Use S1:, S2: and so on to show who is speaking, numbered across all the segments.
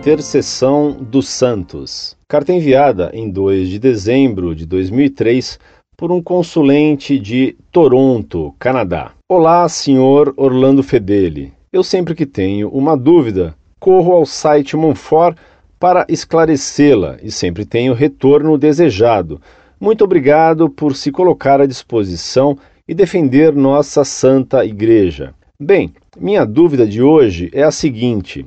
S1: Intercessão dos Santos. Carta enviada em 2 de dezembro de 2003 por um consulente de Toronto, Canadá. Olá, senhor Orlando Fedeli. Eu sempre que tenho uma dúvida, corro ao site Monfort para esclarecê-la e sempre tenho retorno desejado. Muito obrigado por se colocar à disposição e defender nossa Santa Igreja. Bem, minha dúvida de hoje é a seguinte: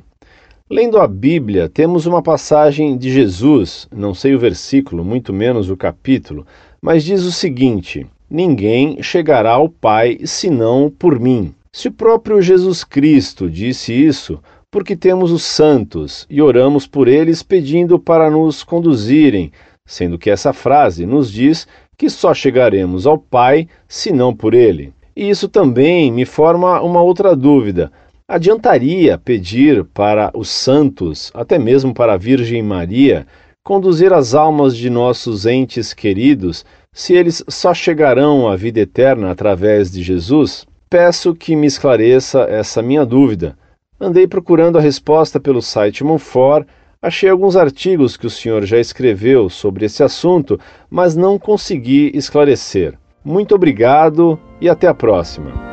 S1: lendo a Bíblia, temos uma passagem de Jesus, não sei o versículo, muito menos o capítulo, mas diz o seguinte: Ninguém chegará ao Pai senão por mim. Se o próprio Jesus Cristo disse isso, porque temos os santos e oramos por eles pedindo para nos conduzirem, sendo que essa frase nos diz que só chegaremos ao Pai senão por ele. E isso também me forma uma outra dúvida. Adiantaria pedir para os santos, até mesmo para a Virgem Maria, conduzir as almas de nossos entes queridos, se eles só chegarão à vida eterna através de Jesus? Peço que me esclareça essa minha dúvida. Andei procurando a resposta pelo site Monfort, achei alguns artigos que o senhor já escreveu sobre esse assunto, mas não consegui esclarecer. Muito obrigado e até a próxima.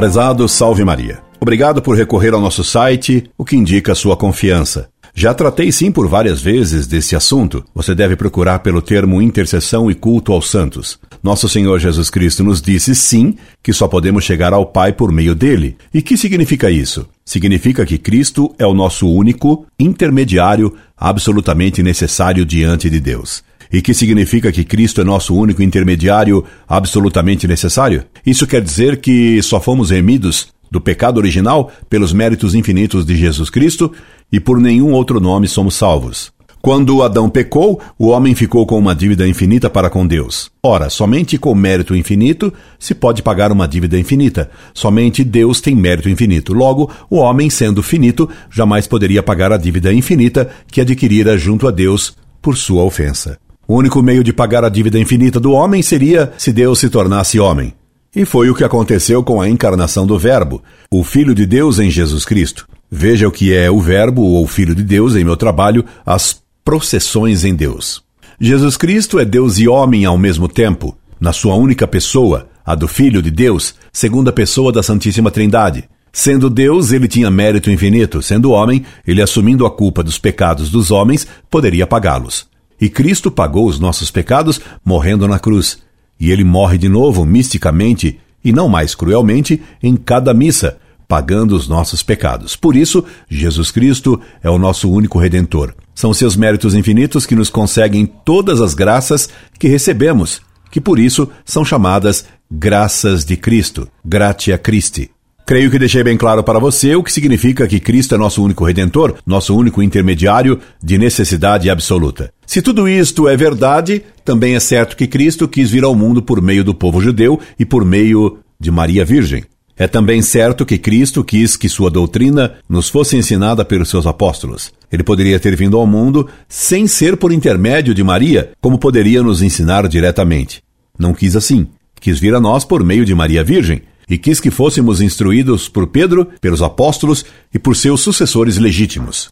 S2: Prezado Salve Maria. Obrigado por recorrer ao nosso site, o que indica sua confiança. Já tratei sim por várias vezes desse assunto. Você deve procurar pelo termo intercessão e culto aos santos. Nosso Senhor Jesus Cristo nos disse sim que só podemos chegar ao Pai por meio dele. E que significa isso? Significa que Cristo é o nosso único intermediário absolutamente necessário diante de Deus. E que significa que Cristo é nosso único intermediário absolutamente necessário? Isso quer dizer que só fomos remidos do pecado original pelos méritos infinitos de Jesus Cristo e por nenhum outro nome somos salvos. Quando Adão pecou, o homem ficou com uma dívida infinita para com Deus. Ora, somente com mérito infinito se pode pagar uma dívida infinita. Somente Deus tem mérito infinito. Logo, o homem, sendo finito, jamais poderia pagar a dívida infinita que adquirira junto a Deus por sua ofensa. O único meio de pagar a dívida infinita do homem seria se Deus se tornasse homem. E foi o que aconteceu com a encarnação do Verbo, o Filho de Deus em Jesus Cristo. Veja o que é o Verbo ou Filho de Deus em meu trabalho, As Processões em Deus. Jesus Cristo é Deus e homem ao mesmo tempo, na sua única pessoa, a do Filho de Deus, segunda pessoa da Santíssima Trindade. Sendo Deus, ele tinha mérito infinito, sendo homem, ele assumindo a culpa dos pecados dos homens, poderia pagá-los. E Cristo pagou os nossos pecados morrendo na cruz. E ele morre de novo, misticamente, e não mais cruelmente, em cada missa, pagando os nossos pecados. Por isso, Jesus Cristo é o nosso único redentor. São seus méritos infinitos que nos conseguem todas as graças que recebemos, que por isso são chamadas graças de Cristo, gratia Christi. Creio que deixei bem claro para você o que significa que Cristo é nosso único redentor, nosso único intermediário de necessidade absoluta. Se tudo isto é verdade, também é certo que Cristo quis vir ao mundo por meio do povo judeu e por meio de Maria Virgem. É também certo que Cristo quis que sua doutrina nos fosse ensinada pelos seus apóstolos. Ele poderia ter vindo ao mundo sem ser por intermédio de Maria, como poderia nos ensinar diretamente. Não quis assim. Quis vir a nós por meio de Maria Virgem, e quis que fôssemos instruídos por Pedro, pelos apóstolos e por seus sucessores legítimos.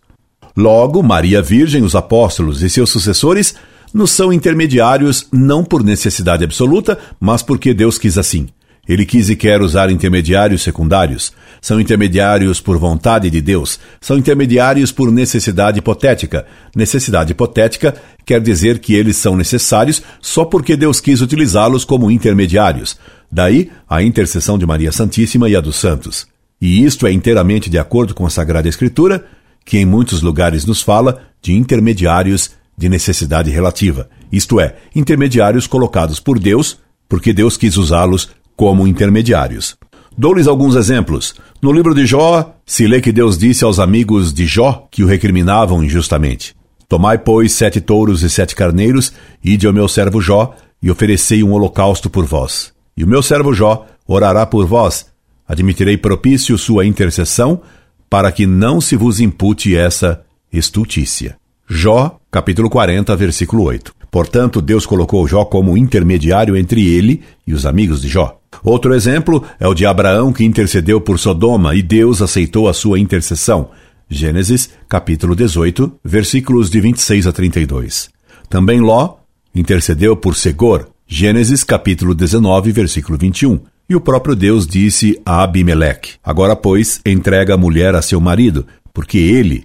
S2: Logo, Maria Virgem, os apóstolos e seus sucessores nos são intermediários não por necessidade absoluta, mas porque Deus quis assim. Ele quis e quer usar intermediários secundários. São intermediários por vontade de Deus. São intermediários por necessidade hipotética. Necessidade hipotética quer dizer que eles são necessários só porque Deus quis utilizá-los como intermediários. Daí a intercessão de Maria Santíssima e a dos santos. E isto é inteiramente de acordo com a Sagrada Escritura, que em muitos lugares nos fala de intermediários de necessidade relativa, isto é, intermediários colocados por Deus, porque Deus quis usá-los como intermediários. Dou-lhes alguns exemplos. No livro de Jó, se lê que Deus disse aos amigos de Jó que o recriminavam injustamente: Tomai, pois, sete touros e sete carneiros, ide ao meu servo Jó, e oferecei um holocausto por vós. E o meu servo Jó orará por vós. Admitirei propício sua intercessão, para que não se vos impute essa estultícia. Jó, capítulo 40, versículo 8. Portanto, Deus colocou Jó como intermediário entre ele e os amigos de Jó. Outro exemplo é o de Abraão que intercedeu por Sodoma e Deus aceitou a sua intercessão. Gênesis, capítulo 18, versículos de 26 a 32. Também Ló intercedeu por Segor. Gênesis, capítulo 19, versículo 21. E o próprio Deus disse a Abimeleque: Agora, pois, entrega a mulher a seu marido, porque ele,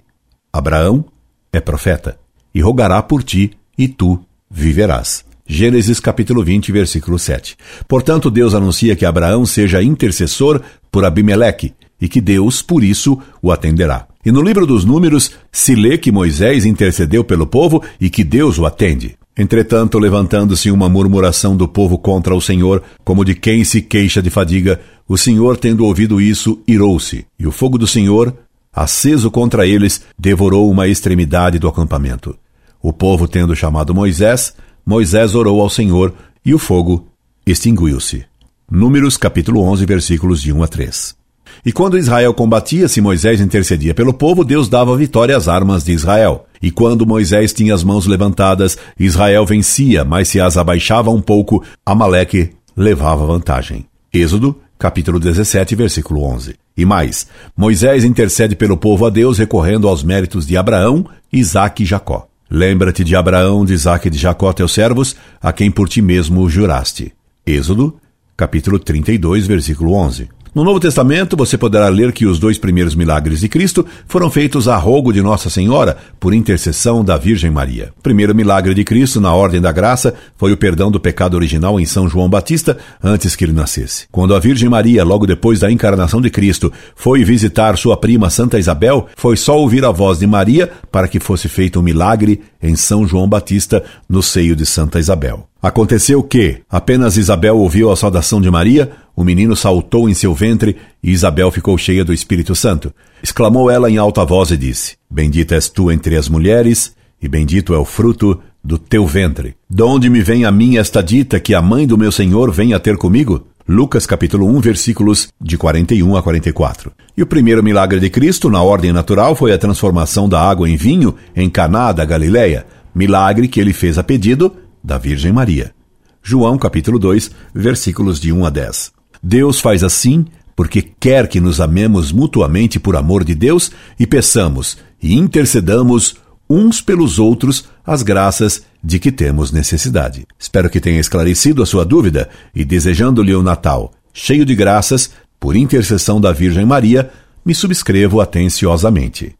S2: Abraão, é profeta, e rogará por ti, e tu viverás. Gênesis capítulo 20, versículo 7. Portanto, Deus anuncia que Abraão seja intercessor por Abimeleque e que Deus, por isso, o atenderá. E no livro dos Números se lê que Moisés intercedeu pelo povo e que Deus o atende. Entretanto, levantando-se uma murmuração do povo contra o Senhor, como de quem se queixa de fadiga, o Senhor, tendo ouvido isso, irou-se, e o fogo do Senhor, aceso contra eles, devorou uma extremidade do acampamento. O povo, tendo chamado Moisés, Moisés orou ao Senhor e o fogo extinguiu-se. Números capítulo 11, versículos de 1 a 3. E quando Israel combatia, se Moisés intercedia pelo povo, Deus dava vitória às armas de Israel. E quando Moisés tinha as mãos levantadas, Israel vencia, mas se as abaixava um pouco, Amaleque levava vantagem. Êxodo, capítulo 17, versículo 11. E mais, Moisés intercede pelo povo a Deus recorrendo aos méritos de Abraão, Isaque e Jacó. Lembra-te de Abraão, de Isaac e de Jacó, teus servos, a quem por ti mesmo juraste. Êxodo, capítulo 32, versículo 11. No Novo Testamento, você poderá ler que os dois primeiros milagres de Cristo foram feitos a rogo de Nossa Senhora, por intercessão da Virgem Maria. O primeiro milagre de Cristo, na Ordem da Graça, foi o perdão do pecado original em São João Batista, antes que ele nascesse. Quando a Virgem Maria, logo depois da encarnação de Cristo, foi visitar sua prima Santa Isabel, foi só ouvir a voz de Maria para que fosse feito um milagre em São João Batista, no seio de Santa Isabel. Aconteceu que, apenas Isabel ouviu a saudação de Maria, o menino saltou em seu ventre e Isabel ficou cheia do Espírito Santo. Exclamou ela em alta voz e disse: Bendita és tu entre as mulheres, e bendito é o fruto do teu ventre. De onde me vem a mim esta dita que a mãe do meu Senhor venha ter comigo? Lucas capítulo 1, versículos de 41 a 44. E o primeiro milagre de Cristo, na ordem natural, foi a transformação da água em vinho em Caná da Galileia, milagre que ele fez a pedido da Virgem Maria. João capítulo 2, versículos de 1 a 10. Deus faz assim porque quer que nos amemos mutuamente por amor de Deus e peçamos e intercedamos uns pelos outros as graças de que temos necessidade. Espero que tenha esclarecido a sua dúvida e desejando-lhe um Natal cheio de graças, por intercessão da Virgem Maria, me subscrevo atenciosamente.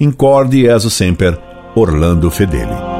S2: Incorde e sempre, Orlando Fedeli.